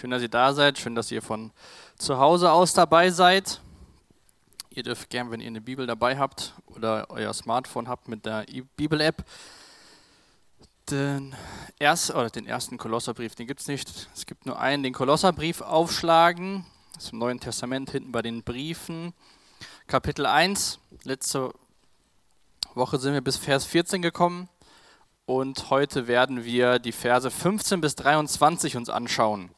Schön, dass ihr da seid. Schön, dass ihr von zu Hause aus dabei seid. Ihr dürft gern, wenn ihr eine Bibel dabei habt oder euer Smartphone habt mit der Bibel-App, den, erst, den ersten Kolosserbrief, den gibt es nicht. Es gibt nur einen, den Kolosserbrief aufschlagen. Das ist im Neuen Testament hinten bei den Briefen. Kapitel 1. Letzte Woche sind wir bis Vers 14 gekommen. Und heute werden wir die Verse 15 bis 23 uns anschauen.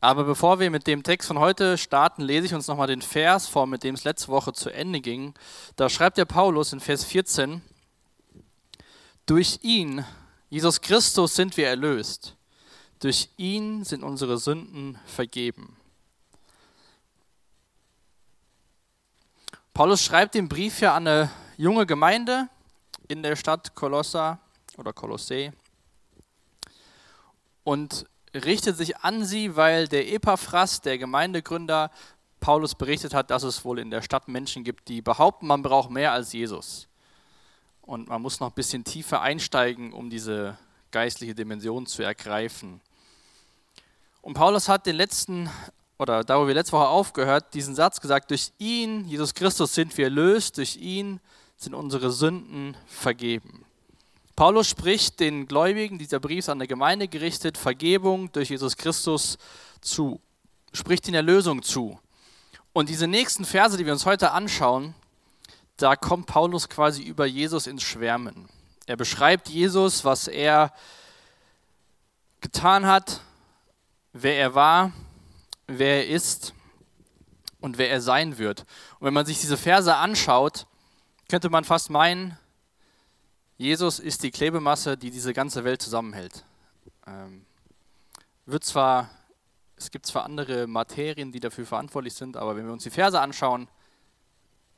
Aber bevor wir mit dem Text von heute starten, lese ich uns nochmal den Vers vor, mit dem es letzte Woche zu Ende ging. Da schreibt der Paulus in Vers 14, durch ihn, Jesus Christus, sind wir erlöst. Durch ihn sind unsere Sünden vergeben. Paulus schreibt den Brief ja an eine junge Gemeinde in der Stadt Kolossa oder Kolossee. Und richtet sich an sie, weil der Epaphras, der Gemeindegründer, Paulus berichtet hat, dass es wohl in der Stadt Menschen gibt, die behaupten, man braucht mehr als Jesus. Und man muss noch ein bisschen tiefer einsteigen, um diese geistliche Dimension zu ergreifen. Und Paulus hat den letzten, oder da wo wir letzte Woche aufgehört, diesen Satz gesagt, durch ihn, Jesus Christus, sind wir erlöst, durch ihn sind unsere Sünden vergeben. Paulus spricht den Gläubigen, dieser Brief ist an der Gemeinde gerichtet, Vergebung durch Jesus Christus zu, spricht ihnen Erlösung zu. Und diese nächsten Verse, die wir uns heute anschauen, da kommt Paulus quasi über Jesus ins Schwärmen. Er beschreibt Jesus, was er getan hat, wer er war, wer er ist und wer er sein wird. Und wenn man sich diese Verse anschaut, könnte man fast meinen, Jesus ist die Klebemasse, die diese ganze Welt zusammenhält. Ähm, wird zwar, es gibt zwar andere Materien, die dafür verantwortlich sind, aber wenn wir uns die Verse anschauen,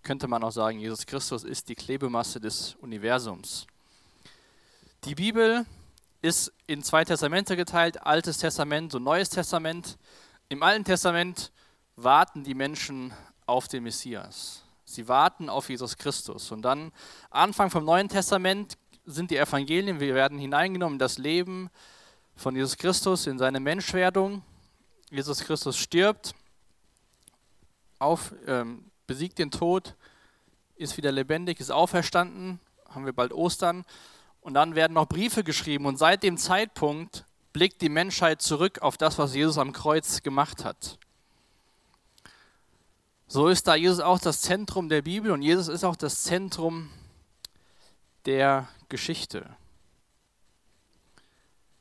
könnte man auch sagen, Jesus Christus ist die Klebemasse des Universums. Die Bibel ist in zwei Testamente geteilt, Altes Testament und Neues Testament. Im Alten Testament warten die Menschen auf den Messias. Sie warten auf Jesus Christus. Und dann, Anfang vom Neuen Testament, sind die Evangelien, wir werden hineingenommen in das Leben von Jesus Christus, in seine Menschwerdung. Jesus Christus stirbt, auf, ähm, besiegt den Tod, ist wieder lebendig, ist auferstanden, haben wir bald Ostern. Und dann werden noch Briefe geschrieben. Und seit dem Zeitpunkt blickt die Menschheit zurück auf das, was Jesus am Kreuz gemacht hat. So ist da Jesus auch das Zentrum der Bibel und Jesus ist auch das Zentrum der Geschichte.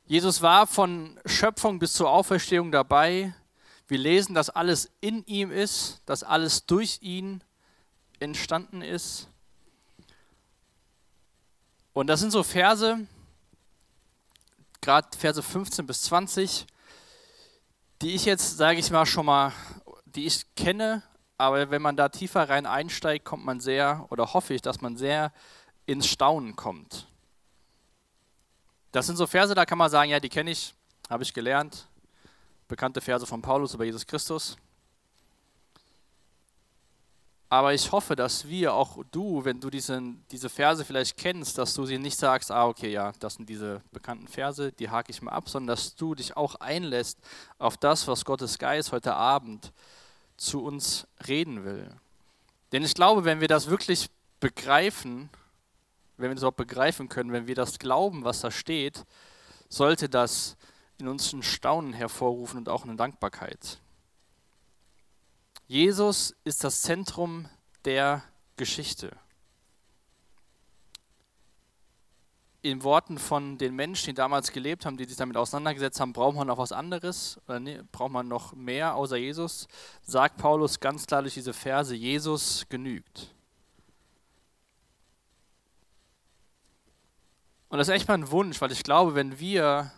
Jesus war von Schöpfung bis zur Auferstehung dabei. Wir lesen, dass alles in ihm ist, dass alles durch ihn entstanden ist. Und das sind so Verse, gerade Verse 15 bis 20, die ich jetzt, sage ich mal, schon mal, die ich kenne, aber wenn man da tiefer rein einsteigt, kommt man sehr, oder hoffe ich, dass man sehr ins Staunen kommt. Das sind so Verse, da kann man sagen, ja, die kenne ich, habe ich gelernt. Bekannte Verse von Paulus über Jesus Christus. Aber ich hoffe, dass wir, auch du, wenn du diesen, diese Verse vielleicht kennst, dass du sie nicht sagst, ah, okay, ja, das sind diese bekannten Verse, die hake ich mal ab, sondern dass du dich auch einlässt auf das, was Gottes Geist heute Abend zu uns reden will. Denn ich glaube, wenn wir das wirklich begreifen, wenn wir das auch begreifen können, wenn wir das glauben, was da steht, sollte das in uns ein Staunen hervorrufen und auch eine Dankbarkeit. Jesus ist das Zentrum der Geschichte. In Worten von den Menschen, die damals gelebt haben, die sich damit auseinandergesetzt haben, braucht man noch was anderes oder nee, braucht man noch mehr außer Jesus, sagt Paulus ganz klar durch diese Verse, Jesus genügt. Und das ist echt mal ein Wunsch, weil ich glaube, wenn wir,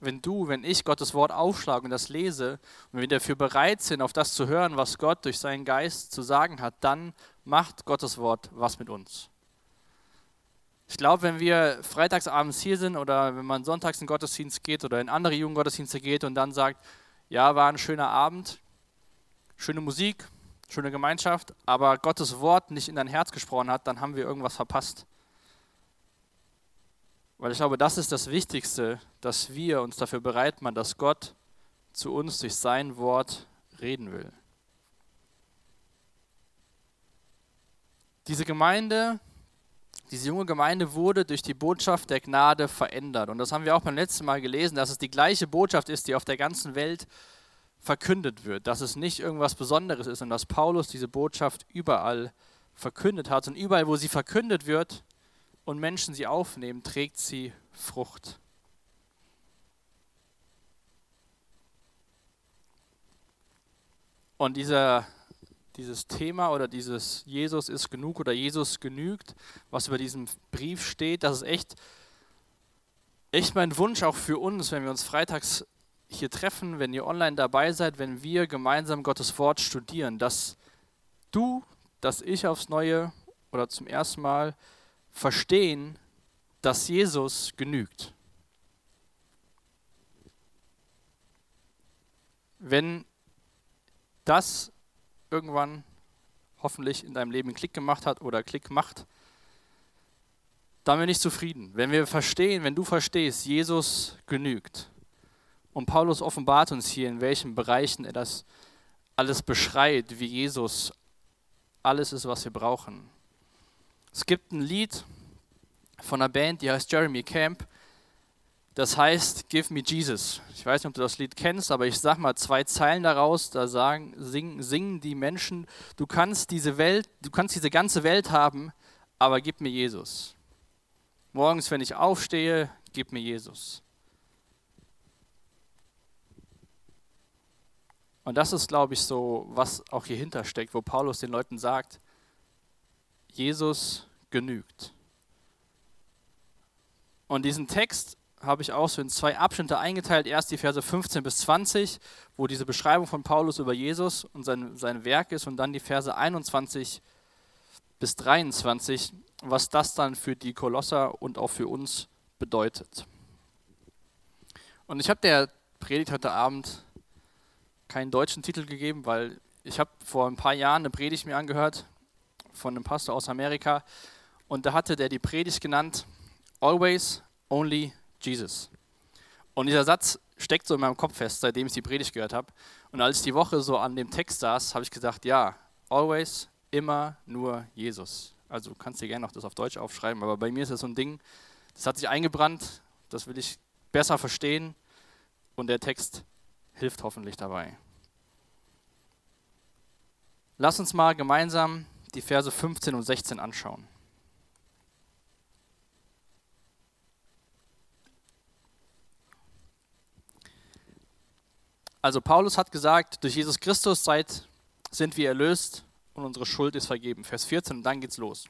wenn du, wenn ich Gottes Wort aufschlage und das lese und wir dafür bereit sind, auf das zu hören, was Gott durch seinen Geist zu sagen hat, dann macht Gottes Wort was mit uns. Ich glaube, wenn wir freitagsabends hier sind oder wenn man sonntags in Gottesdienst geht oder in andere Jugendgottesdienste geht und dann sagt, ja, war ein schöner Abend, schöne Musik, schöne Gemeinschaft, aber Gottes Wort nicht in dein Herz gesprochen hat, dann haben wir irgendwas verpasst. Weil ich glaube, das ist das Wichtigste, dass wir uns dafür bereit machen, dass Gott zu uns durch sein Wort reden will. Diese Gemeinde, diese junge Gemeinde wurde durch die Botschaft der Gnade verändert. Und das haben wir auch beim letzten Mal gelesen, dass es die gleiche Botschaft ist, die auf der ganzen Welt verkündet wird. Dass es nicht irgendwas Besonderes ist und dass Paulus diese Botschaft überall verkündet hat. Und überall, wo sie verkündet wird und Menschen sie aufnehmen, trägt sie Frucht. Und dieser dieses Thema oder dieses Jesus ist genug oder Jesus genügt, was über diesem Brief steht, das ist echt, echt mein Wunsch auch für uns, wenn wir uns freitags hier treffen, wenn ihr online dabei seid, wenn wir gemeinsam Gottes Wort studieren, dass du, dass ich aufs Neue oder zum ersten Mal verstehen, dass Jesus genügt. Wenn das irgendwann hoffentlich in deinem Leben Klick gemacht hat oder Klick macht, dann bin ich zufrieden. Wenn wir verstehen, wenn du verstehst, Jesus genügt. Und Paulus offenbart uns hier, in welchen Bereichen er das alles beschreibt, wie Jesus alles ist, was wir brauchen. Es gibt ein Lied von einer Band, die heißt Jeremy Camp. Das heißt, Give me Jesus. Ich weiß nicht, ob du das Lied kennst, aber ich sag mal zwei Zeilen daraus. Da sagen, singen, singen die Menschen: Du kannst diese Welt, du kannst diese ganze Welt haben, aber gib mir Jesus. Morgens, wenn ich aufstehe, gib mir Jesus. Und das ist, glaube ich, so, was auch hier hintersteckt, wo Paulus den Leuten sagt: Jesus genügt. Und diesen Text habe ich auch so in zwei Abschnitte eingeteilt. Erst die Verse 15 bis 20, wo diese Beschreibung von Paulus über Jesus und sein, sein Werk ist, und dann die Verse 21 bis 23, was das dann für die Kolosser und auch für uns bedeutet. Und ich habe der Predigt heute Abend keinen deutschen Titel gegeben, weil ich habe vor ein paar Jahren eine Predigt mir angehört von einem Pastor aus Amerika und da hatte der die Predigt genannt Always, Only, Jesus. Und dieser Satz steckt so in meinem Kopf fest, seitdem ich die Predigt gehört habe. Und als ich die Woche so an dem Text saß, habe ich gesagt, ja, always, immer nur Jesus. Also du kannst dir gerne noch das auf Deutsch aufschreiben, aber bei mir ist das so ein Ding, das hat sich eingebrannt, das will ich besser verstehen und der Text hilft hoffentlich dabei. Lass uns mal gemeinsam die Verse 15 und 16 anschauen. Also Paulus hat gesagt, durch Jesus Christus seid, sind wir erlöst und unsere Schuld ist vergeben. Vers 14 und dann geht's los.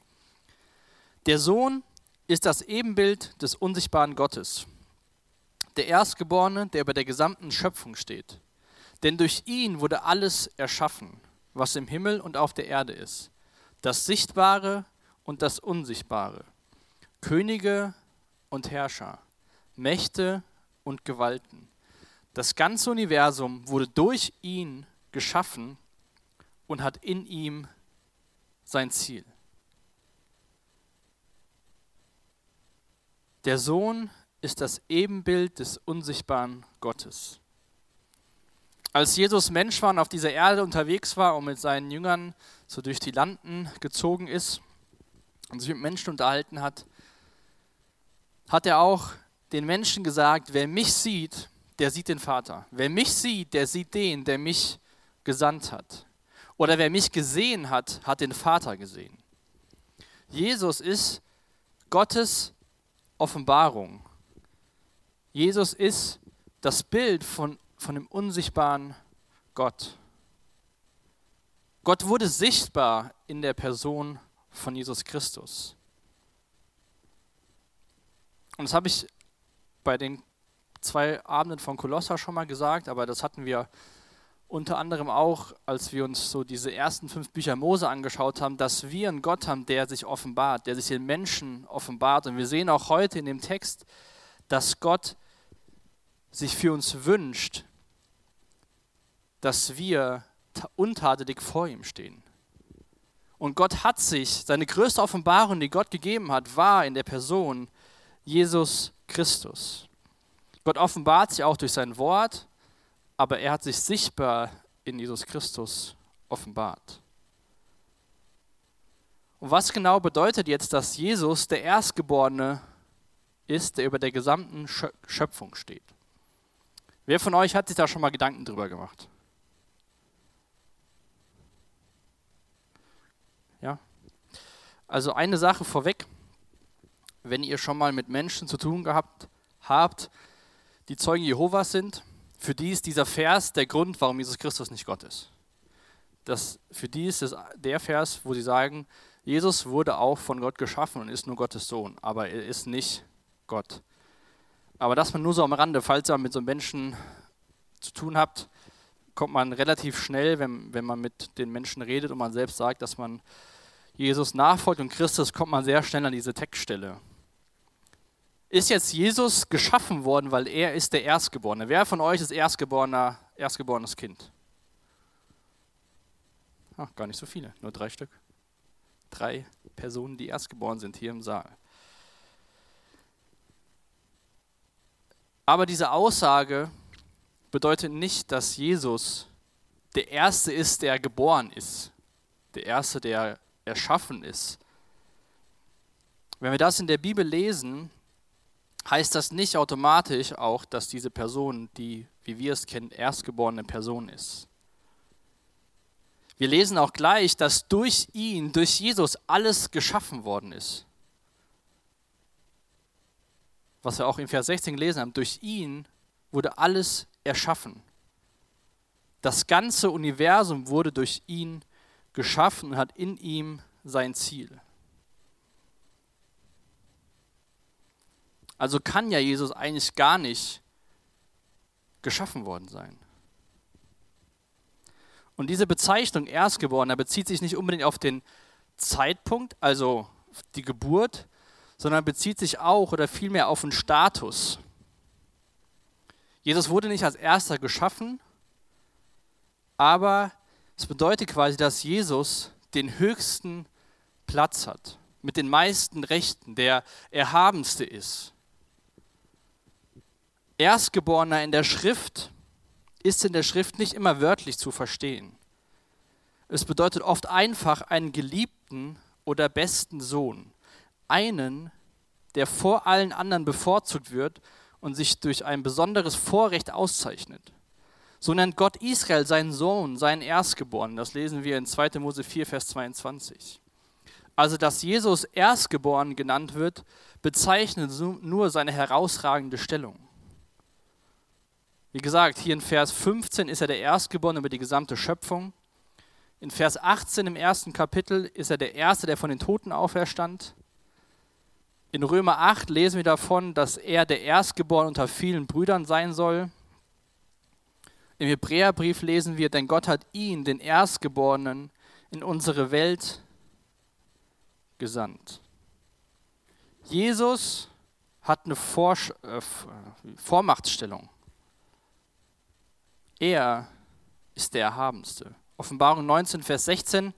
Der Sohn ist das Ebenbild des unsichtbaren Gottes, der Erstgeborene, der über der gesamten Schöpfung steht. Denn durch ihn wurde alles erschaffen, was im Himmel und auf der Erde ist, das Sichtbare und das Unsichtbare, Könige und Herrscher, Mächte und Gewalten das ganze Universum wurde durch ihn geschaffen und hat in ihm sein Ziel. Der Sohn ist das Ebenbild des unsichtbaren Gottes. Als Jesus Mensch war und auf dieser Erde unterwegs war und mit seinen Jüngern so durch die Landen gezogen ist und sich mit Menschen unterhalten hat, hat er auch den Menschen gesagt, wer mich sieht, der sieht den Vater. Wer mich sieht, der sieht den, der mich gesandt hat. Oder wer mich gesehen hat, hat den Vater gesehen. Jesus ist Gottes Offenbarung. Jesus ist das Bild von, von dem unsichtbaren Gott. Gott wurde sichtbar in der Person von Jesus Christus. Und das habe ich bei den zwei Abenden von Kolosser schon mal gesagt, aber das hatten wir unter anderem auch, als wir uns so diese ersten fünf Bücher Mose angeschaut haben, dass wir einen Gott haben, der sich offenbart, der sich den Menschen offenbart. Und wir sehen auch heute in dem Text, dass Gott sich für uns wünscht, dass wir untadelig vor ihm stehen. Und Gott hat sich, seine größte Offenbarung, die Gott gegeben hat, war in der Person Jesus Christus. Gott offenbart sich auch durch sein Wort, aber er hat sich sichtbar in Jesus Christus offenbart. Und was genau bedeutet jetzt, dass Jesus der Erstgeborene ist, der über der gesamten Schöpfung steht? Wer von euch hat sich da schon mal Gedanken drüber gemacht? Ja? Also eine Sache vorweg, wenn ihr schon mal mit Menschen zu tun gehabt habt, die Zeugen Jehovas sind, für die ist dieser Vers der Grund, warum Jesus Christus nicht Gott ist. Das, für die ist es der Vers, wo sie sagen, Jesus wurde auch von Gott geschaffen und ist nur Gottes Sohn, aber er ist nicht Gott. Aber das man nur so am Rande, falls ihr mit so Menschen zu tun habt, kommt man relativ schnell, wenn, wenn man mit den Menschen redet und man selbst sagt, dass man Jesus nachfolgt und Christus, kommt man sehr schnell an diese Textstelle. Ist jetzt Jesus geschaffen worden, weil er ist der Erstgeborene? Wer von euch ist Erstgeborener, erstgeborenes Kind? Ach, gar nicht so viele, nur drei Stück drei Personen, die erstgeboren sind hier im Saal. Aber diese Aussage bedeutet nicht, dass Jesus der Erste ist, der geboren ist, der Erste, der erschaffen ist. Wenn wir das in der Bibel lesen, heißt das nicht automatisch auch, dass diese Person, die, wie wir es kennen, erstgeborene Person ist. Wir lesen auch gleich, dass durch ihn, durch Jesus alles geschaffen worden ist. Was wir auch in Vers 16 gelesen haben, durch ihn wurde alles erschaffen. Das ganze Universum wurde durch ihn geschaffen und hat in ihm sein Ziel. Also kann ja Jesus eigentlich gar nicht geschaffen worden sein. Und diese Bezeichnung Erstgeborener bezieht sich nicht unbedingt auf den Zeitpunkt, also die Geburt, sondern bezieht sich auch oder vielmehr auf den Status. Jesus wurde nicht als Erster geschaffen, aber es bedeutet quasi, dass Jesus den höchsten Platz hat, mit den meisten Rechten, der erhabenste ist. Erstgeborener in der Schrift ist in der Schrift nicht immer wörtlich zu verstehen. Es bedeutet oft einfach einen geliebten oder besten Sohn, einen, der vor allen anderen bevorzugt wird und sich durch ein besonderes Vorrecht auszeichnet. So nennt Gott Israel seinen Sohn, seinen Erstgeborenen. Das lesen wir in 2. Mose 4, Vers 22. Also, dass Jesus Erstgeboren genannt wird, bezeichnet nur seine herausragende Stellung. Wie gesagt, hier in Vers 15 ist er der Erstgeborene über die gesamte Schöpfung. In Vers 18 im ersten Kapitel ist er der Erste, der von den Toten auferstand. In Römer 8 lesen wir davon, dass er der Erstgeborene unter vielen Brüdern sein soll. Im Hebräerbrief lesen wir, denn Gott hat ihn, den Erstgeborenen, in unsere Welt gesandt. Jesus hat eine Vor äh, Vormachtstellung. Er ist der Erhabenste. Offenbarung 19, Vers 16,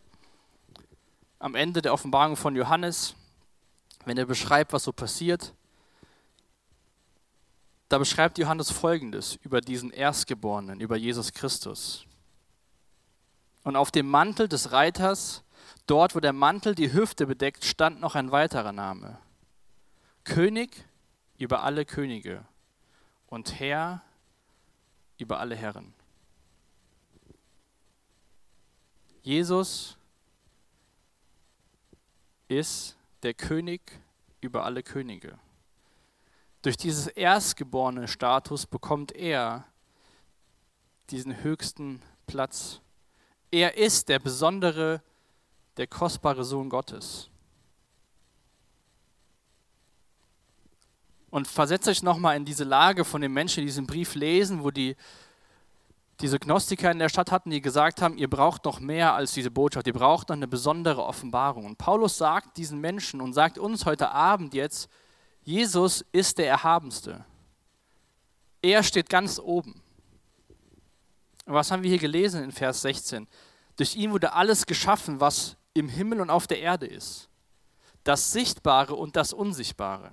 am Ende der Offenbarung von Johannes, wenn er beschreibt, was so passiert, da beschreibt Johannes Folgendes über diesen Erstgeborenen, über Jesus Christus. Und auf dem Mantel des Reiters, dort wo der Mantel die Hüfte bedeckt, stand noch ein weiterer Name. König über alle Könige und Herr über alle Herren. Jesus ist der König über alle Könige. Durch dieses erstgeborene Status bekommt er diesen höchsten Platz. Er ist der besondere, der kostbare Sohn Gottes. Und versetzt euch nochmal in diese Lage von den Menschen, die diesen Brief lesen, wo die diese Gnostiker in der Stadt hatten, die gesagt haben, ihr braucht noch mehr als diese Botschaft, ihr braucht noch eine besondere Offenbarung. Und Paulus sagt diesen Menschen und sagt uns heute Abend jetzt, Jesus ist der Erhabenste. Er steht ganz oben. Und was haben wir hier gelesen in Vers 16? Durch ihn wurde alles geschaffen, was im Himmel und auf der Erde ist. Das Sichtbare und das Unsichtbare.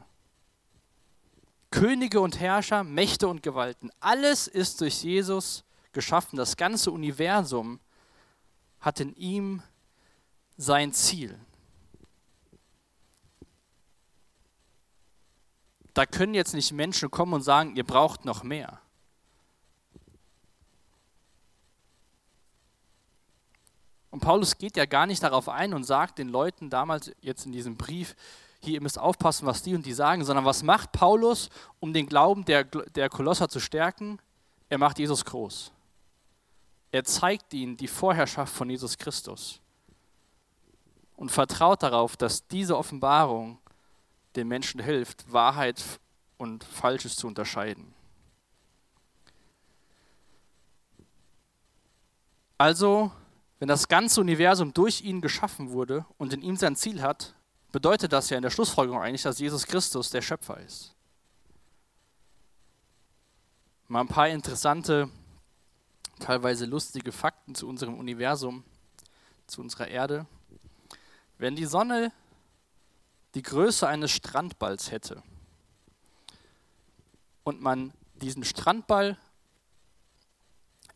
Könige und Herrscher, Mächte und Gewalten. Alles ist durch Jesus geschaffen. Das ganze Universum hat in ihm sein Ziel. Da können jetzt nicht Menschen kommen und sagen, ihr braucht noch mehr. Und Paulus geht ja gar nicht darauf ein und sagt den Leuten damals jetzt in diesem Brief, hier, ihr müsst aufpassen, was die und die sagen, sondern was macht Paulus, um den Glauben der, der Kolosser zu stärken? Er macht Jesus groß. Er zeigt ihnen die Vorherrschaft von Jesus Christus und vertraut darauf, dass diese Offenbarung den Menschen hilft, Wahrheit und Falsches zu unterscheiden. Also, wenn das ganze Universum durch ihn geschaffen wurde und in ihm sein Ziel hat, bedeutet das ja in der Schlussfolgerung eigentlich, dass Jesus Christus der Schöpfer ist. Mal ein paar interessante, teilweise lustige Fakten zu unserem Universum, zu unserer Erde. Wenn die Sonne die Größe eines Strandballs hätte und man diesen Strandball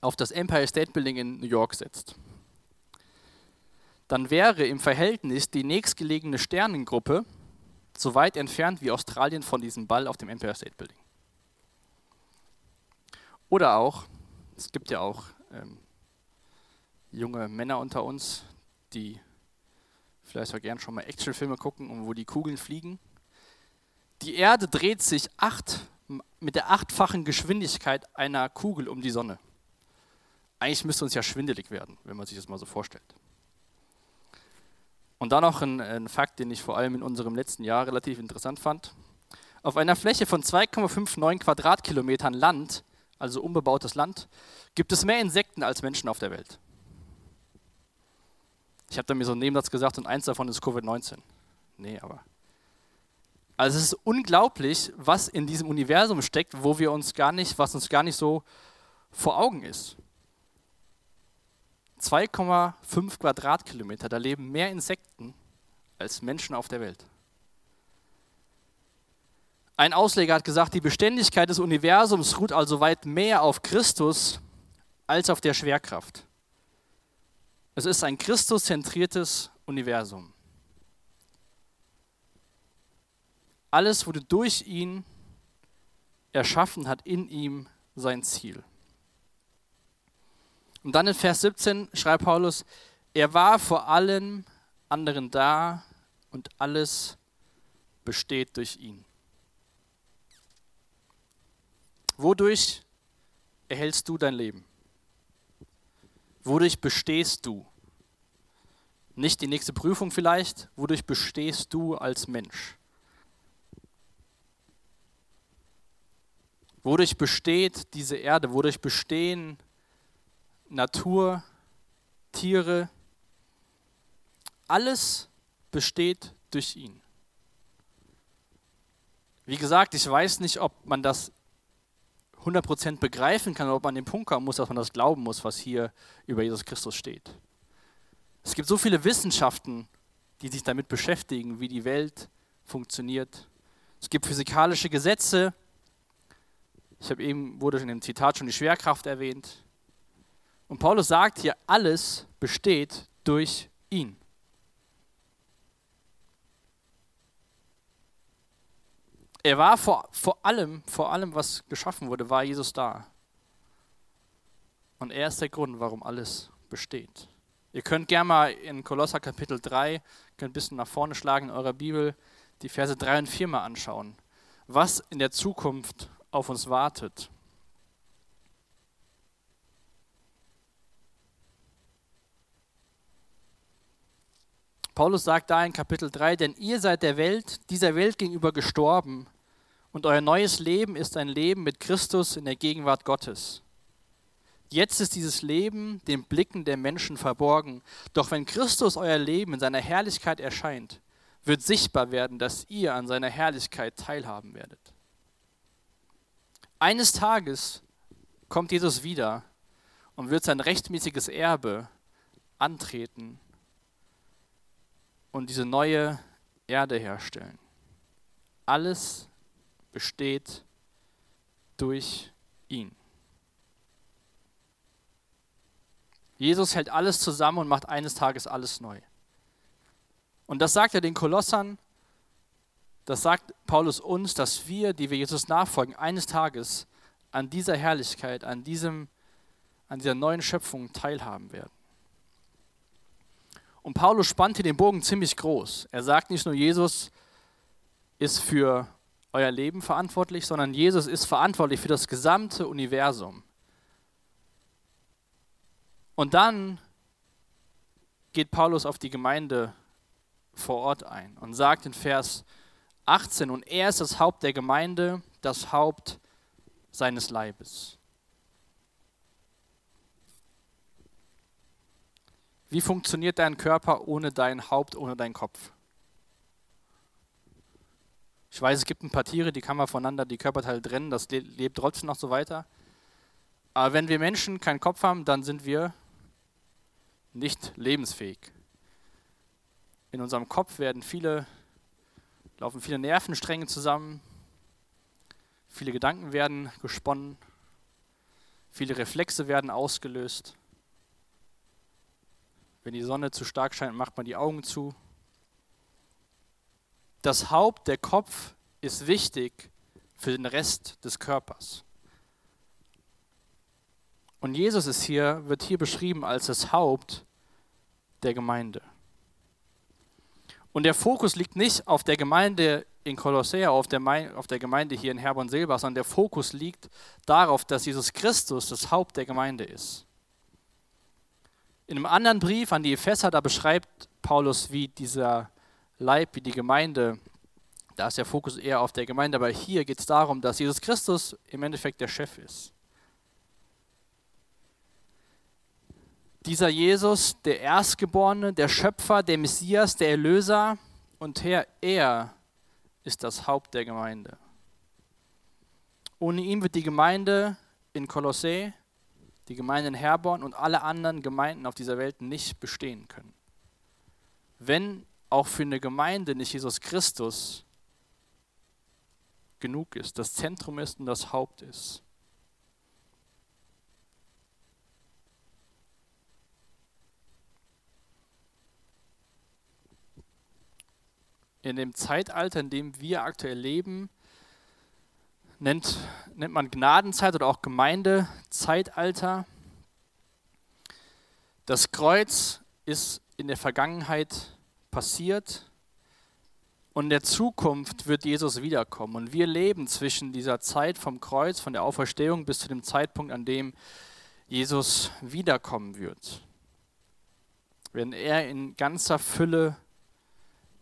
auf das Empire State Building in New York setzt, dann wäre im Verhältnis die nächstgelegene Sternengruppe so weit entfernt wie Australien von diesem Ball auf dem Empire State Building. Oder auch, es gibt ja auch ähm, junge Männer unter uns, die vielleicht auch gern schon mal Actionfilme gucken, wo die Kugeln fliegen. Die Erde dreht sich acht, mit der achtfachen Geschwindigkeit einer Kugel um die Sonne. Eigentlich müsste uns ja schwindelig werden, wenn man sich das mal so vorstellt. Und dann noch ein, ein Fakt, den ich vor allem in unserem letzten Jahr relativ interessant fand. Auf einer Fläche von 2,59 Quadratkilometern Land, also unbebautes Land, gibt es mehr Insekten als Menschen auf der Welt. Ich habe da mir so einen Nebensatz gesagt und eins davon ist Covid-19. Nee, aber. Also es ist unglaublich, was in diesem Universum steckt, wo wir uns gar nicht, was uns gar nicht so vor Augen ist. 2,5 Quadratkilometer, da leben mehr Insekten als Menschen auf der Welt. Ein Ausleger hat gesagt, die Beständigkeit des Universums ruht also weit mehr auf Christus als auf der Schwerkraft. Es ist ein Christuszentriertes Universum. Alles wurde durch ihn erschaffen, hat in ihm sein Ziel. Und dann in Vers 17 schreibt Paulus, er war vor allen anderen da und alles besteht durch ihn. Wodurch erhältst du dein Leben? Wodurch bestehst du? Nicht die nächste Prüfung vielleicht, wodurch bestehst du als Mensch? Wodurch besteht diese Erde? Wodurch bestehen Natur, Tiere? Alles besteht durch ihn. Wie gesagt, ich weiß nicht, ob man das 100% begreifen kann, ob man an den Punkt kommen muss, dass man das glauben muss, was hier über Jesus Christus steht. Es gibt so viele Wissenschaften, die sich damit beschäftigen, wie die Welt funktioniert. Es gibt physikalische Gesetze. Ich habe eben, wurde in dem Zitat schon die Schwerkraft erwähnt. Und Paulus sagt hier, alles besteht durch ihn. Er war vor, vor allem, vor allem, was geschaffen wurde, war Jesus da. Und er ist der Grund, warum alles besteht. Ihr könnt gerne mal in Kolosser Kapitel 3, könnt ein bisschen nach vorne schlagen in eurer Bibel, die Verse 3 und 4 mal anschauen, was in der Zukunft auf uns wartet. Paulus sagt da in Kapitel 3, denn ihr seid der Welt, dieser Welt gegenüber gestorben und euer neues Leben ist ein Leben mit Christus in der Gegenwart Gottes. Jetzt ist dieses Leben den Blicken der Menschen verborgen, doch wenn Christus euer Leben in seiner Herrlichkeit erscheint, wird sichtbar werden, dass ihr an seiner Herrlichkeit teilhaben werdet. Eines Tages kommt Jesus wieder und wird sein rechtmäßiges Erbe antreten und diese neue Erde herstellen. Alles besteht durch ihn. Jesus hält alles zusammen und macht eines Tages alles neu. Und das sagt er den Kolossern, das sagt Paulus uns, dass wir, die wir Jesus nachfolgen, eines Tages an dieser Herrlichkeit, an, diesem, an dieser neuen Schöpfung teilhaben werden. Und Paulus spannt hier den Bogen ziemlich groß. Er sagt nicht nur, Jesus ist für euer Leben verantwortlich, sondern Jesus ist verantwortlich für das gesamte Universum. Und dann geht Paulus auf die Gemeinde vor Ort ein und sagt in Vers 18, und er ist das Haupt der Gemeinde, das Haupt seines Leibes. Wie funktioniert dein Körper ohne dein Haupt, ohne deinen Kopf? Ich weiß, es gibt ein paar Tiere, die kann man voneinander die Körperteile trennen, das lebt trotzdem noch so weiter. Aber wenn wir Menschen keinen Kopf haben, dann sind wir nicht lebensfähig. In unserem Kopf werden viele, laufen viele Nervenstränge zusammen, viele Gedanken werden gesponnen, viele Reflexe werden ausgelöst. Wenn die Sonne zu stark scheint, macht man die Augen zu. Das Haupt, der Kopf, ist wichtig für den Rest des Körpers. Und Jesus ist hier, wird hier beschrieben als das Haupt der Gemeinde. Und der Fokus liegt nicht auf der Gemeinde in Kolossea, auf der, auf der Gemeinde hier in Herborn-Silber, sondern der Fokus liegt darauf, dass Jesus Christus das Haupt der Gemeinde ist. In einem anderen Brief an die Epheser, da beschreibt Paulus, wie dieser Leib, wie die Gemeinde, da ist der Fokus eher auf der Gemeinde, aber hier geht es darum, dass Jesus Christus im Endeffekt der Chef ist. dieser Jesus, der Erstgeborene, der Schöpfer, der Messias, der Erlöser und Herr, er ist das Haupt der Gemeinde. Ohne ihn wird die Gemeinde in Kolossä, die Gemeinde in Herborn und alle anderen Gemeinden auf dieser Welt nicht bestehen können. Wenn auch für eine Gemeinde nicht Jesus Christus genug ist, das Zentrum ist und das Haupt ist. in dem Zeitalter, in dem wir aktuell leben, nennt, nennt man Gnadenzeit oder auch Gemeindezeitalter. Das Kreuz ist in der Vergangenheit passiert und in der Zukunft wird Jesus wiederkommen. Und wir leben zwischen dieser Zeit vom Kreuz, von der Auferstehung bis zu dem Zeitpunkt, an dem Jesus wiederkommen wird. Wenn er in ganzer Fülle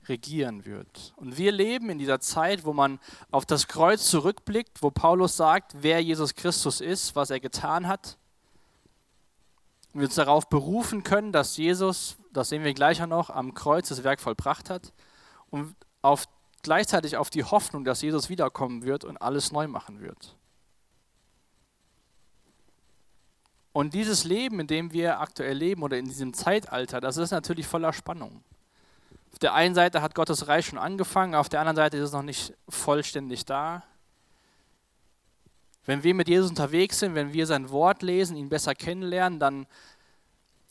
regieren wird. Und wir leben in dieser Zeit, wo man auf das Kreuz zurückblickt, wo Paulus sagt, wer Jesus Christus ist, was er getan hat. Und wir uns darauf berufen können, dass Jesus, das sehen wir gleich noch, am Kreuz das Werk vollbracht hat. Und auf, gleichzeitig auf die Hoffnung, dass Jesus wiederkommen wird und alles neu machen wird. Und dieses Leben, in dem wir aktuell leben oder in diesem Zeitalter, das ist natürlich voller Spannung. Auf der einen Seite hat Gottes Reich schon angefangen, auf der anderen Seite ist es noch nicht vollständig da. Wenn wir mit Jesus unterwegs sind, wenn wir sein Wort lesen, ihn besser kennenlernen, dann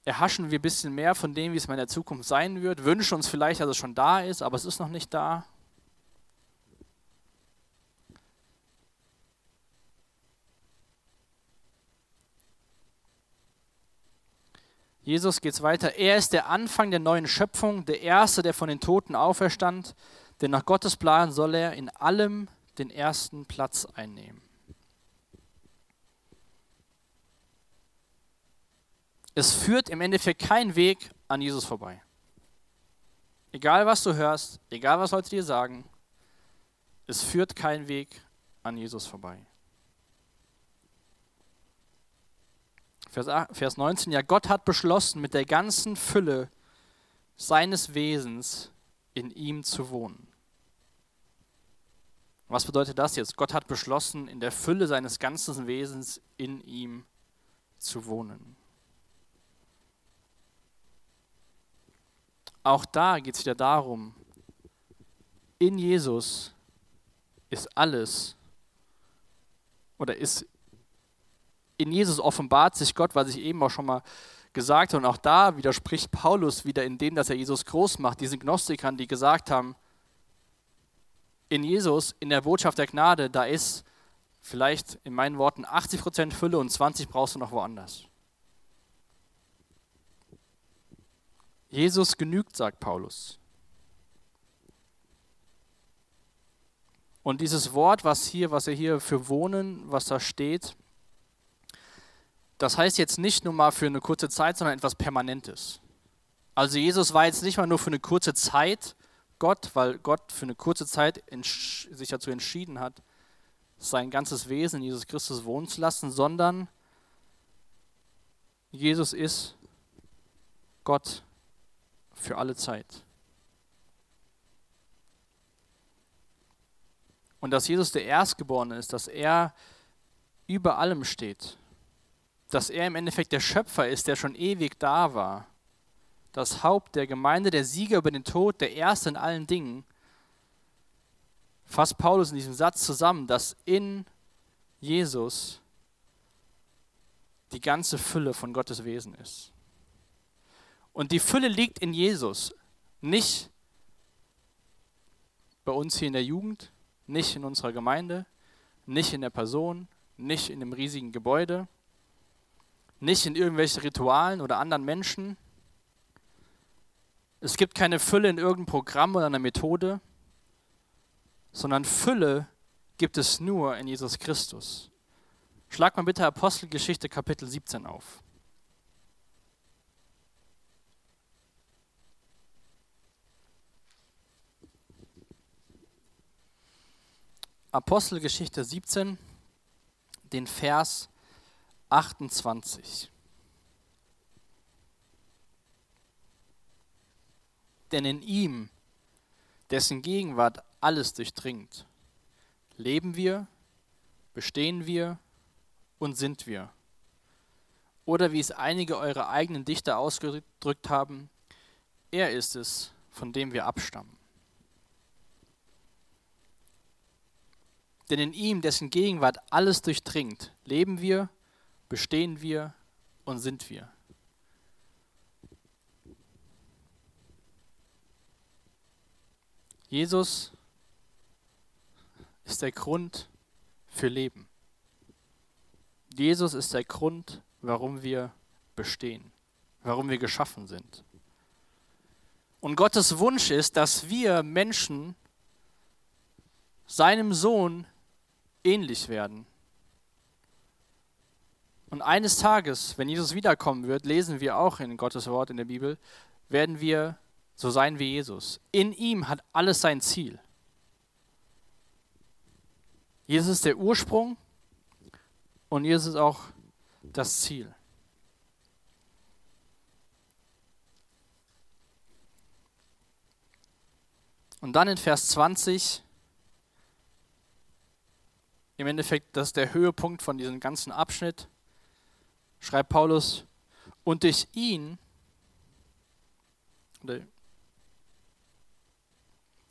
erhaschen wir ein bisschen mehr von dem, wie es mal in der Zukunft sein wird, wünschen uns vielleicht, dass es schon da ist, aber es ist noch nicht da. Jesus geht es weiter. Er ist der Anfang der neuen Schöpfung, der Erste, der von den Toten auferstand, denn nach Gottes Plan soll er in allem den ersten Platz einnehmen. Es führt im Endeffekt kein Weg an Jesus vorbei. Egal was du hörst, egal was Leute dir sagen, es führt kein Weg an Jesus vorbei. Vers 19, ja, Gott hat beschlossen, mit der ganzen Fülle seines Wesens in ihm zu wohnen. Was bedeutet das jetzt? Gott hat beschlossen, in der Fülle seines ganzen Wesens in ihm zu wohnen. Auch da geht es wieder darum, in Jesus ist alles oder ist in Jesus offenbart sich Gott, was ich eben auch schon mal gesagt hat. Und auch da widerspricht Paulus wieder in dem, dass er Jesus groß macht, diesen Gnostikern, die gesagt haben, in Jesus, in der Botschaft der Gnade, da ist vielleicht in meinen Worten 80% Fülle und 20 brauchst du noch woanders. Jesus genügt, sagt Paulus. Und dieses Wort, was hier, was er hier für wohnen, was da steht, das heißt jetzt nicht nur mal für eine kurze Zeit, sondern etwas Permanentes. Also Jesus war jetzt nicht mal nur für eine kurze Zeit Gott, weil Gott für eine kurze Zeit sich dazu entschieden hat, sein ganzes Wesen in Jesus Christus wohnen zu lassen, sondern Jesus ist Gott für alle Zeit. Und dass Jesus der Erstgeborene ist, dass er über allem steht, dass er im Endeffekt der Schöpfer ist, der schon ewig da war, das Haupt der Gemeinde, der Sieger über den Tod, der Erste in allen Dingen, fasst Paulus in diesem Satz zusammen, dass in Jesus die ganze Fülle von Gottes Wesen ist. Und die Fülle liegt in Jesus, nicht bei uns hier in der Jugend, nicht in unserer Gemeinde, nicht in der Person, nicht in dem riesigen Gebäude, nicht in irgendwelchen Ritualen oder anderen Menschen. Es gibt keine Fülle in irgendeinem Programm oder einer Methode, sondern Fülle gibt es nur in Jesus Christus. Schlag mal bitte Apostelgeschichte Kapitel 17 auf. Apostelgeschichte 17, den Vers 28. Denn in ihm, dessen Gegenwart alles durchdringt, leben wir, bestehen wir und sind wir. Oder wie es einige eurer eigenen Dichter ausgedrückt haben, er ist es, von dem wir abstammen. Denn in ihm, dessen Gegenwart alles durchdringt, leben wir, bestehen wir und sind wir. Jesus ist der Grund für Leben. Jesus ist der Grund, warum wir bestehen, warum wir geschaffen sind. Und Gottes Wunsch ist, dass wir Menschen seinem Sohn ähnlich werden. Und eines Tages, wenn Jesus wiederkommen wird, lesen wir auch in Gottes Wort in der Bibel, werden wir so sein wie Jesus. In ihm hat alles sein Ziel. Jesus ist der Ursprung und Jesus ist auch das Ziel. Und dann in Vers 20 im Endeffekt, das ist der Höhepunkt von diesem ganzen Abschnitt, schreibt Paulus, und durch ihn,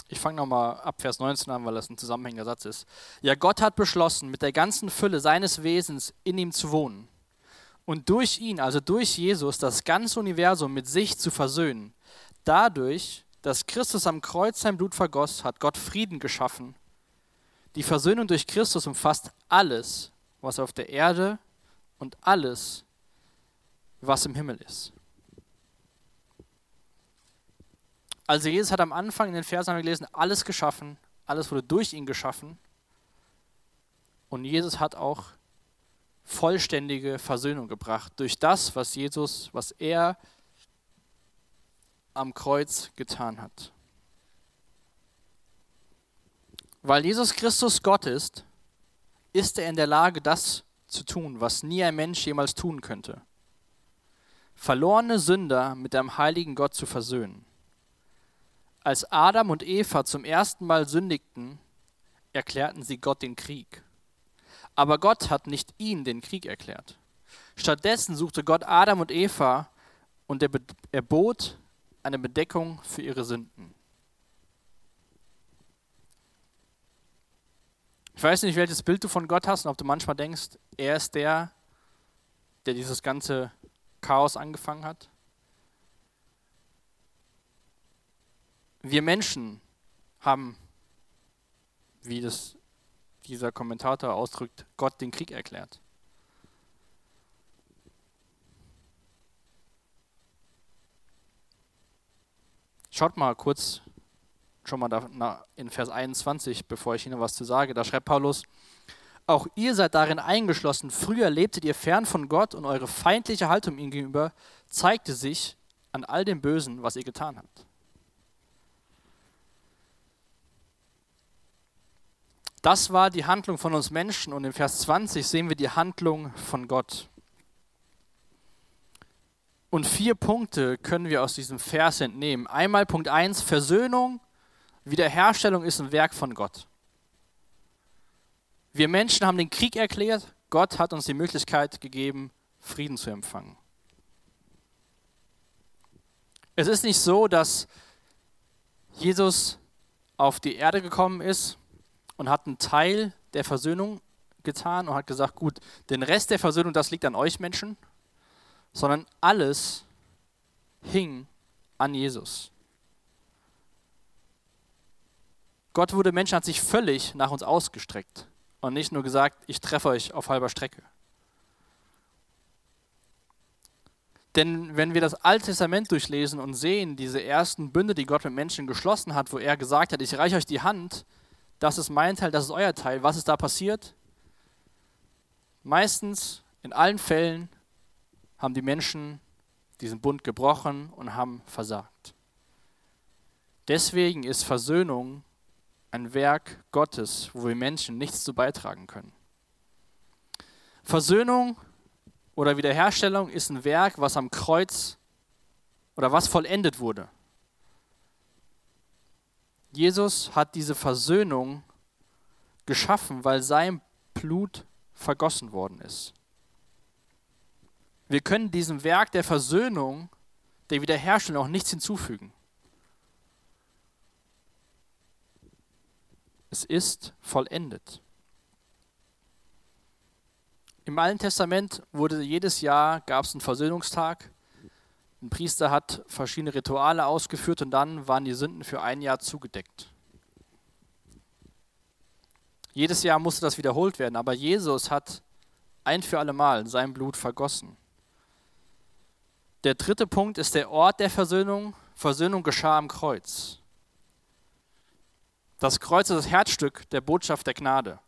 ich fange nochmal ab Vers 19 an, weil das ein zusammenhängender Satz ist. Ja, Gott hat beschlossen, mit der ganzen Fülle seines Wesens in ihm zu wohnen und durch ihn, also durch Jesus, das ganze Universum mit sich zu versöhnen. Dadurch, dass Christus am Kreuz sein Blut vergoss, hat Gott Frieden geschaffen die Versöhnung durch Christus umfasst alles, was auf der Erde und alles, was im Himmel ist. Also Jesus hat am Anfang in den Versen haben wir gelesen, alles geschaffen, alles wurde durch ihn geschaffen. Und Jesus hat auch vollständige Versöhnung gebracht durch das, was Jesus, was er am Kreuz getan hat. Weil Jesus Christus Gott ist, ist er in der Lage, das zu tun, was nie ein Mensch jemals tun könnte. Verlorene Sünder mit einem heiligen Gott zu versöhnen. Als Adam und Eva zum ersten Mal sündigten, erklärten sie Gott den Krieg. Aber Gott hat nicht ihnen den Krieg erklärt. Stattdessen suchte Gott Adam und Eva und er erbot eine Bedeckung für ihre Sünden. Ich weiß nicht, welches Bild du von Gott hast und ob du manchmal denkst, er ist der, der dieses ganze Chaos angefangen hat. Wir Menschen haben, wie das dieser Kommentator ausdrückt, Gott den Krieg erklärt. Schaut mal kurz schon mal da, in Vers 21, bevor ich Ihnen was zu sage. Da schreibt Paulus, auch ihr seid darin eingeschlossen. Früher lebtet ihr fern von Gott und eure feindliche Haltung ihm gegenüber zeigte sich an all dem Bösen, was ihr getan habt. Das war die Handlung von uns Menschen und im Vers 20 sehen wir die Handlung von Gott. Und vier Punkte können wir aus diesem Vers entnehmen. Einmal Punkt 1, Versöhnung, Wiederherstellung ist ein Werk von Gott. Wir Menschen haben den Krieg erklärt, Gott hat uns die Möglichkeit gegeben, Frieden zu empfangen. Es ist nicht so, dass Jesus auf die Erde gekommen ist und hat einen Teil der Versöhnung getan und hat gesagt, gut, den Rest der Versöhnung, das liegt an euch Menschen, sondern alles hing an Jesus. Gott wurde Mensch, hat sich völlig nach uns ausgestreckt und nicht nur gesagt, ich treffe euch auf halber Strecke. Denn wenn wir das Alte Testament durchlesen und sehen, diese ersten Bünde, die Gott mit Menschen geschlossen hat, wo er gesagt hat, ich reiche euch die Hand, das ist mein Teil, das ist euer Teil. Was ist da passiert? Meistens, in allen Fällen, haben die Menschen diesen Bund gebrochen und haben versagt. Deswegen ist Versöhnung ein Werk Gottes, wo wir Menschen nichts zu beitragen können. Versöhnung oder Wiederherstellung ist ein Werk, was am Kreuz oder was vollendet wurde. Jesus hat diese Versöhnung geschaffen, weil sein Blut vergossen worden ist. Wir können diesem Werk der Versöhnung, der Wiederherstellung auch nichts hinzufügen. Es ist vollendet. Im Alten Testament wurde jedes Jahr gab es einen Versöhnungstag ein Priester hat verschiedene Rituale ausgeführt und dann waren die Sünden für ein Jahr zugedeckt. Jedes Jahr musste das wiederholt werden, aber Jesus hat ein für alle Mal sein Blut vergossen. Der dritte Punkt ist der Ort der Versöhnung. Versöhnung geschah am Kreuz. Das Kreuz ist das Herzstück der Botschaft der Gnade.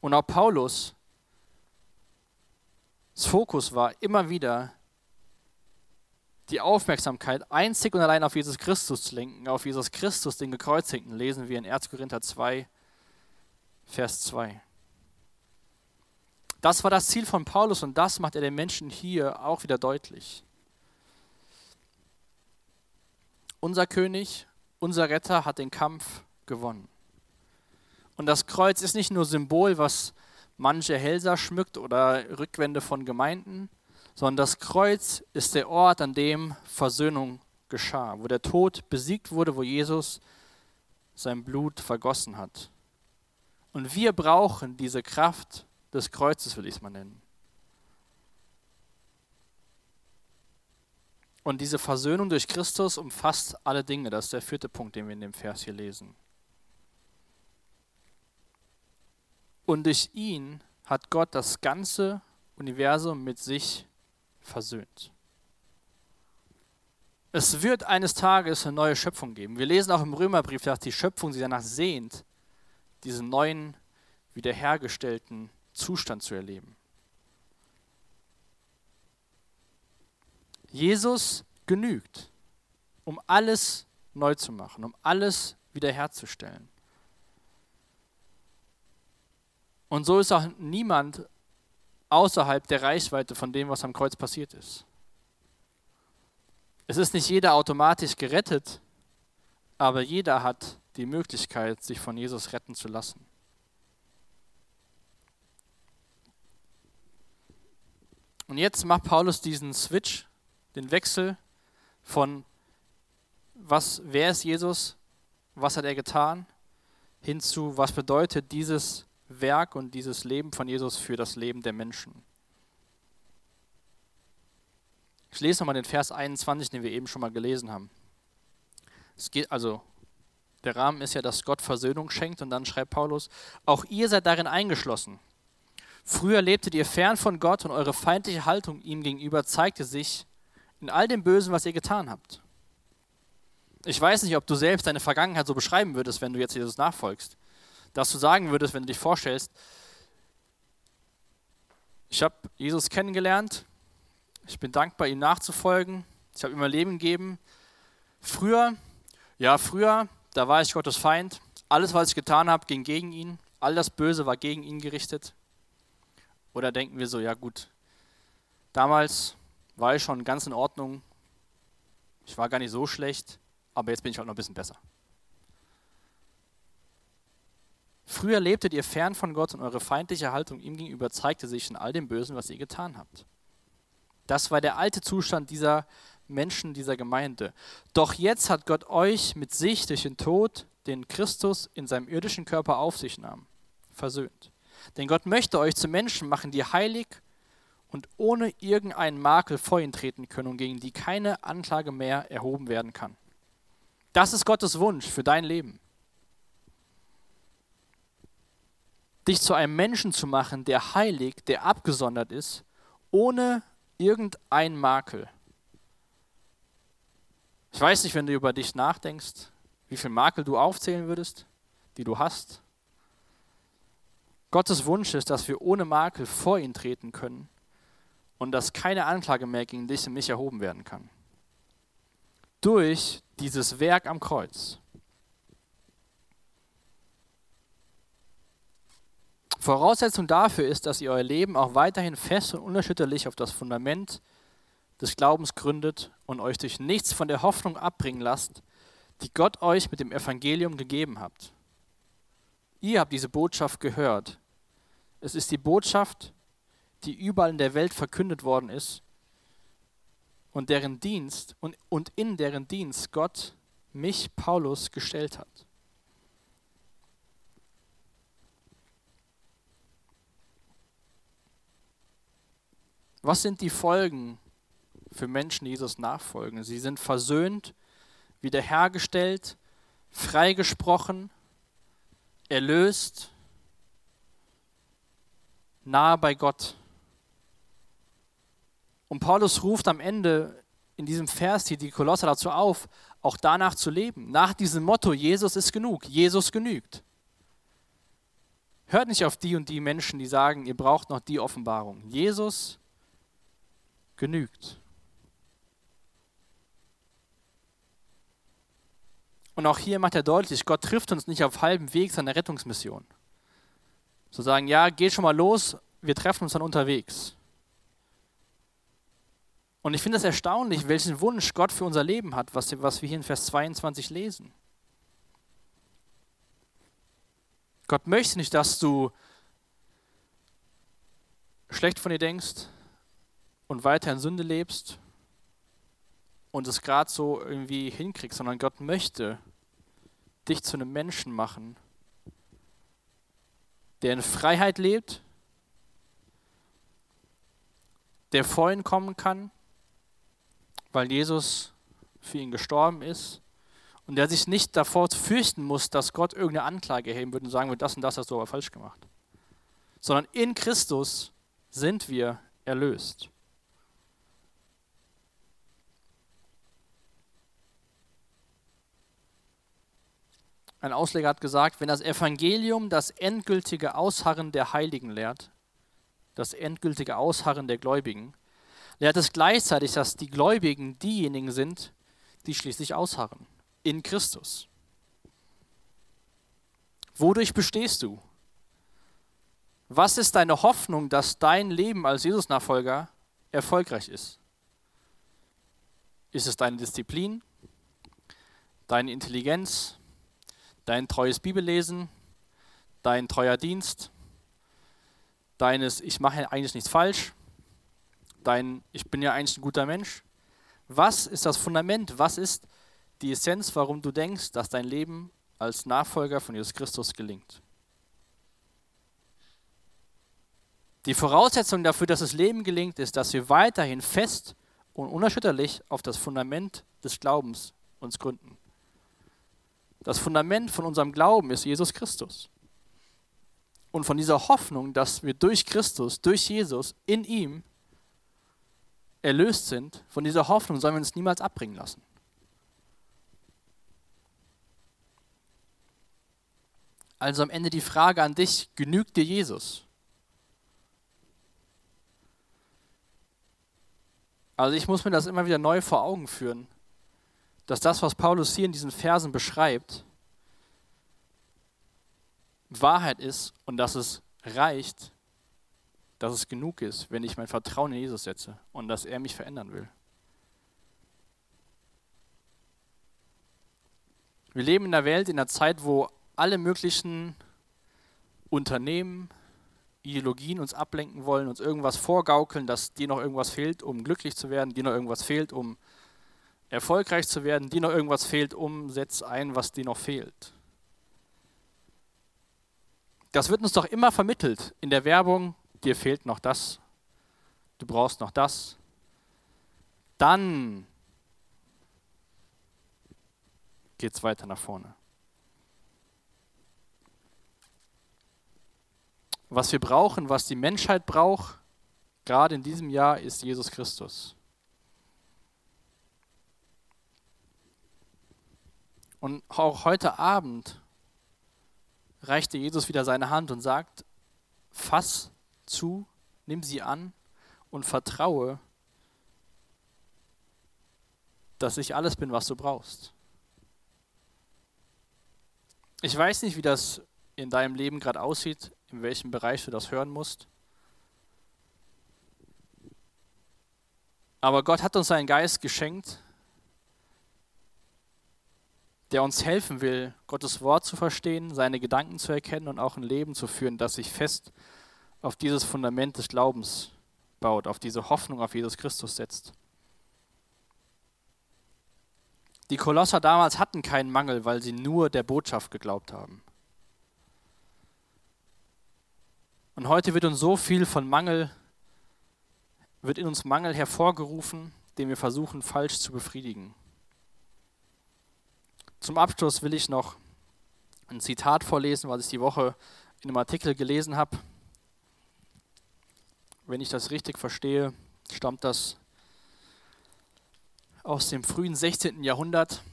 Und auch Paulus, Fokus war immer wieder die Aufmerksamkeit einzig und allein auf Jesus Christus zu lenken, auf Jesus Christus, den Gekreuzigten, lesen wir in 1. Korinther 2, Vers 2. Das war das Ziel von Paulus und das macht er den Menschen hier auch wieder deutlich. Unser König, unser Retter hat den Kampf gewonnen. Und das Kreuz ist nicht nur Symbol, was manche Hälser schmückt oder Rückwände von Gemeinden, sondern das Kreuz ist der Ort, an dem Versöhnung geschah, wo der Tod besiegt wurde, wo Jesus sein Blut vergossen hat. Und wir brauchen diese Kraft des Kreuzes, will ich es mal nennen. Und diese Versöhnung durch Christus umfasst alle Dinge. Das ist der vierte Punkt, den wir in dem Vers hier lesen. Und durch ihn hat Gott das ganze Universum mit sich versöhnt. Es wird eines Tages eine neue Schöpfung geben. Wir lesen auch im Römerbrief, dass die Schöpfung sich danach sehnt, diesen neuen, wiederhergestellten Zustand zu erleben. Jesus genügt, um alles neu zu machen, um alles wiederherzustellen. Und so ist auch niemand außerhalb der Reichweite von dem, was am Kreuz passiert ist. Es ist nicht jeder automatisch gerettet, aber jeder hat die Möglichkeit, sich von Jesus retten zu lassen. Und jetzt macht Paulus diesen Switch, den Wechsel von was, wer ist Jesus, was hat er getan, hin zu was bedeutet dieses Werk und dieses Leben von Jesus für das Leben der Menschen. Ich lese nochmal den Vers 21, den wir eben schon mal gelesen haben. Es geht also, der Rahmen ist ja, dass Gott Versöhnung schenkt und dann schreibt Paulus, auch ihr seid darin eingeschlossen. Früher lebtet ihr fern von Gott und eure feindliche Haltung ihm gegenüber zeigte sich in all dem Bösen, was ihr getan habt. Ich weiß nicht, ob du selbst deine Vergangenheit so beschreiben würdest, wenn du jetzt Jesus nachfolgst. Dass du sagen würdest, wenn du dich vorstellst, ich habe Jesus kennengelernt, ich bin dankbar, ihm nachzufolgen, ich habe ihm mein Leben gegeben. Früher, ja, früher, da war ich Gottes Feind. Alles, was ich getan habe, ging gegen ihn. All das Böse war gegen ihn gerichtet. Oder denken wir so, ja gut, damals war ich schon ganz in Ordnung, ich war gar nicht so schlecht, aber jetzt bin ich halt noch ein bisschen besser. Früher lebtet ihr fern von Gott und eure feindliche Haltung ihm gegenüber zeigte sich in all dem Bösen, was ihr getan habt. Das war der alte Zustand dieser Menschen, dieser Gemeinde. Doch jetzt hat Gott euch mit sich durch den Tod, den Christus in seinem irdischen Körper auf sich nahm, versöhnt. Denn Gott möchte euch zu Menschen machen, die heilig und ohne irgendeinen Makel vor ihn treten können und gegen die keine Anklage mehr erhoben werden kann. Das ist Gottes Wunsch für dein Leben. Dich zu einem Menschen zu machen, der heilig, der abgesondert ist, ohne irgendeinen Makel. Ich weiß nicht, wenn du über dich nachdenkst, wie viel Makel du aufzählen würdest, die du hast. Gottes Wunsch ist, dass wir ohne Makel vor ihn treten können und dass keine Anklage mehr gegen dich und mich erhoben werden kann. Durch dieses Werk am Kreuz. Voraussetzung dafür ist, dass ihr euer Leben auch weiterhin fest und unerschütterlich auf das Fundament des Glaubens gründet und euch durch nichts von der Hoffnung abbringen lasst, die Gott euch mit dem Evangelium gegeben habt. Ihr habt diese Botschaft gehört. Es ist die Botschaft, die überall in der Welt verkündet worden ist und deren Dienst und, und in deren Dienst Gott mich, Paulus, gestellt hat. Was sind die Folgen für Menschen, die Jesus nachfolgen? Sie sind versöhnt, wiederhergestellt, freigesprochen, erlöst, nahe bei Gott. Und Paulus ruft am Ende in diesem Vers hier die Kolosser dazu auf, auch danach zu leben. Nach diesem Motto, Jesus ist genug, Jesus genügt. Hört nicht auf die und die Menschen, die sagen, ihr braucht noch die Offenbarung. Jesus genügt. Und auch hier macht er deutlich, Gott trifft uns nicht auf halbem Weg seiner Rettungsmission. Zu sagen, ja, geh schon mal los, wir treffen uns dann unterwegs. Und ich finde es erstaunlich, welchen Wunsch Gott für unser Leben hat, was, was wir hier in Vers 22 lesen. Gott möchte nicht, dass du schlecht von dir denkst und weiter in Sünde lebst und es gerade so irgendwie hinkriegst, sondern Gott möchte dich zu einem Menschen machen, der in Freiheit lebt, der vor ihn kommen kann, weil Jesus für ihn gestorben ist und der sich nicht davor fürchten muss, dass Gott irgendeine Anklage erheben würde und sagen wird, das und das hast du aber falsch gemacht. Sondern in Christus sind wir erlöst. Ein Ausleger hat gesagt, wenn das Evangelium das endgültige Ausharren der Heiligen lehrt, das endgültige Ausharren der Gläubigen, lehrt es gleichzeitig, dass die Gläubigen diejenigen sind, die schließlich ausharren in Christus. Wodurch bestehst du? Was ist deine Hoffnung, dass dein Leben als Jesus-Nachfolger erfolgreich ist? Ist es deine Disziplin, deine Intelligenz, dein treues Bibellesen, dein treuer Dienst, deines Ich mache eigentlich nichts falsch, dein Ich bin ja eigentlich ein guter Mensch. Was ist das Fundament? Was ist die Essenz, warum du denkst, dass dein Leben als Nachfolger von Jesus Christus gelingt? Die Voraussetzung dafür, dass das Leben gelingt, ist, dass wir weiterhin fest und unerschütterlich auf das Fundament des Glaubens uns gründen. Das Fundament von unserem Glauben ist Jesus Christus. Und von dieser Hoffnung, dass wir durch Christus, durch Jesus, in ihm erlöst sind, von dieser Hoffnung sollen wir uns niemals abbringen lassen. Also am Ende die Frage an dich, genügt dir Jesus? Also ich muss mir das immer wieder neu vor Augen führen, dass das, was Paulus hier in diesen Versen beschreibt, Wahrheit ist und dass es reicht, dass es genug ist, wenn ich mein Vertrauen in Jesus setze und dass er mich verändern will. Wir leben in einer Welt, in einer Zeit, wo alle möglichen Unternehmen, Ideologien uns ablenken wollen, uns irgendwas vorgaukeln, dass dir noch irgendwas fehlt, um glücklich zu werden, dir noch irgendwas fehlt, um erfolgreich zu werden, dir noch irgendwas fehlt, um setz ein, was dir noch fehlt. Das wird uns doch immer vermittelt in der Werbung, dir fehlt noch das, du brauchst noch das. Dann geht es weiter nach vorne. Was wir brauchen, was die Menschheit braucht, gerade in diesem Jahr, ist Jesus Christus. Und auch heute Abend reichte Jesus wieder seine Hand und sagt, fass zu, nimm sie an und vertraue, dass ich alles bin, was du brauchst. Ich weiß nicht, wie das in deinem Leben gerade aussieht in welchem Bereich du das hören musst. Aber Gott hat uns seinen Geist geschenkt, der uns helfen will, Gottes Wort zu verstehen, seine Gedanken zu erkennen und auch ein Leben zu führen, das sich fest auf dieses Fundament des Glaubens baut, auf diese Hoffnung auf Jesus Christus setzt. Die Kolosser damals hatten keinen Mangel, weil sie nur der Botschaft geglaubt haben. Und heute wird uns so viel von Mangel, wird in uns Mangel hervorgerufen, den wir versuchen falsch zu befriedigen. Zum Abschluss will ich noch ein Zitat vorlesen, was ich die Woche in einem Artikel gelesen habe. Wenn ich das richtig verstehe, stammt das aus dem frühen 16. Jahrhundert.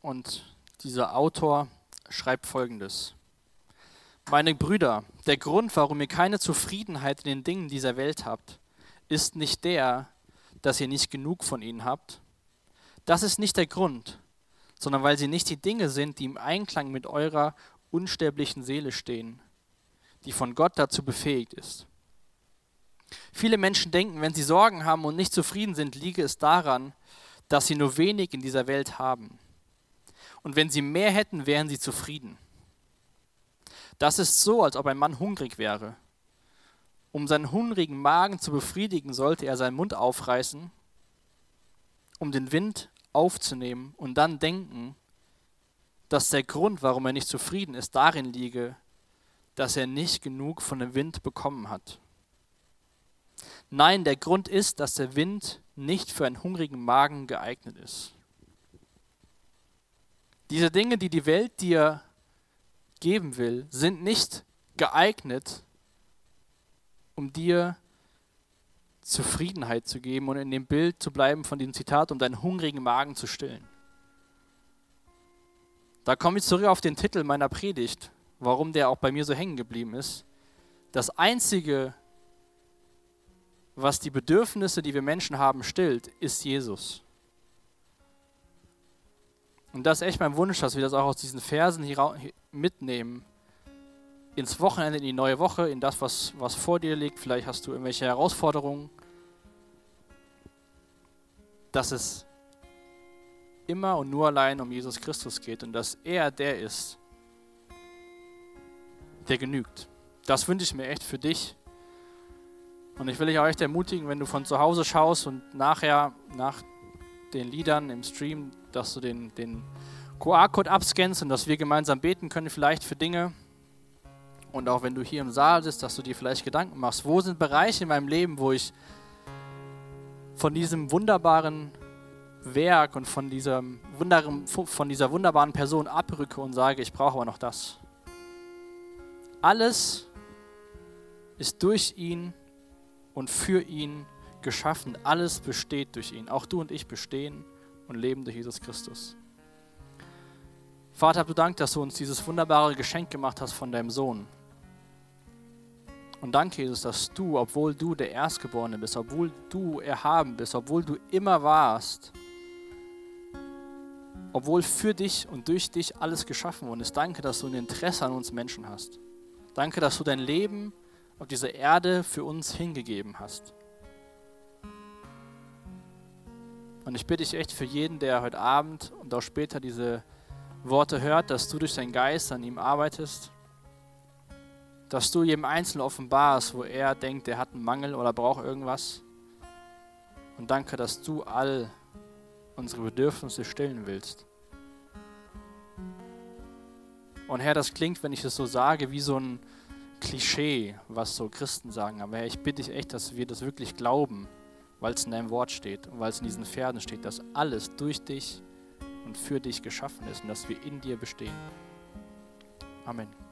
Und dieser Autor schreibt folgendes. Meine Brüder, der Grund, warum ihr keine Zufriedenheit in den Dingen dieser Welt habt, ist nicht der, dass ihr nicht genug von ihnen habt. Das ist nicht der Grund, sondern weil sie nicht die Dinge sind, die im Einklang mit eurer unsterblichen Seele stehen, die von Gott dazu befähigt ist. Viele Menschen denken, wenn sie Sorgen haben und nicht zufrieden sind, liege es daran, dass sie nur wenig in dieser Welt haben. Und wenn sie mehr hätten, wären sie zufrieden. Das ist so, als ob ein Mann hungrig wäre. Um seinen hungrigen Magen zu befriedigen, sollte er seinen Mund aufreißen, um den Wind aufzunehmen und dann denken, dass der Grund, warum er nicht zufrieden ist, darin liege, dass er nicht genug von dem Wind bekommen hat. Nein, der Grund ist, dass der Wind nicht für einen hungrigen Magen geeignet ist. Diese Dinge, die die Welt dir geben will, sind nicht geeignet, um dir Zufriedenheit zu geben und in dem Bild zu bleiben von diesem Zitat, um deinen hungrigen Magen zu stillen. Da komme ich zurück auf den Titel meiner Predigt, warum der auch bei mir so hängen geblieben ist. Das Einzige, was die Bedürfnisse, die wir Menschen haben, stillt, ist Jesus. Und das ist echt mein Wunsch, dass wir das auch aus diesen Versen hier mitnehmen. Ins Wochenende, in die neue Woche, in das, was, was vor dir liegt. Vielleicht hast du irgendwelche Herausforderungen. Dass es immer und nur allein um Jesus Christus geht und dass er der ist, der genügt. Das wünsche ich mir echt für dich. Und ich will dich auch echt ermutigen, wenn du von zu Hause schaust und nachher, nach den Liedern im Stream, dass du den, den QR-Code abscannst und dass wir gemeinsam beten können, vielleicht für Dinge. Und auch wenn du hier im Saal bist, dass du dir vielleicht Gedanken machst, wo sind Bereiche in meinem Leben, wo ich von diesem wunderbaren Werk und von, diesem von dieser wunderbaren Person abrücke und sage, ich brauche aber noch das. Alles ist durch ihn und für ihn geschaffen. Alles besteht durch ihn. Auch du und ich bestehen und leben durch Jesus Christus. Vater, hab du Dank, dass du uns dieses wunderbare Geschenk gemacht hast von deinem Sohn. Und danke, Jesus, dass du, obwohl du der Erstgeborene bist, obwohl du erhaben bist, obwohl du immer warst, obwohl für dich und durch dich alles geschaffen worden ist, danke, dass du ein Interesse an uns Menschen hast. Danke, dass du dein Leben auf dieser Erde für uns hingegeben hast. Und ich bitte dich echt für jeden, der heute Abend und auch später diese Worte hört, dass du durch deinen Geist an ihm arbeitest, dass du jedem Einzelnen offenbarst, wo er denkt, er hat einen Mangel oder braucht irgendwas. Und danke, dass du all unsere Bedürfnisse stillen willst. Und Herr, das klingt, wenn ich es so sage, wie so ein Klischee, was so Christen sagen. Aber Herr, ich bitte dich echt, dass wir das wirklich glauben, weil es in deinem Wort steht und weil es in diesen Pferden steht, dass alles durch dich und für dich geschaffen ist und dass wir in dir bestehen. Amen.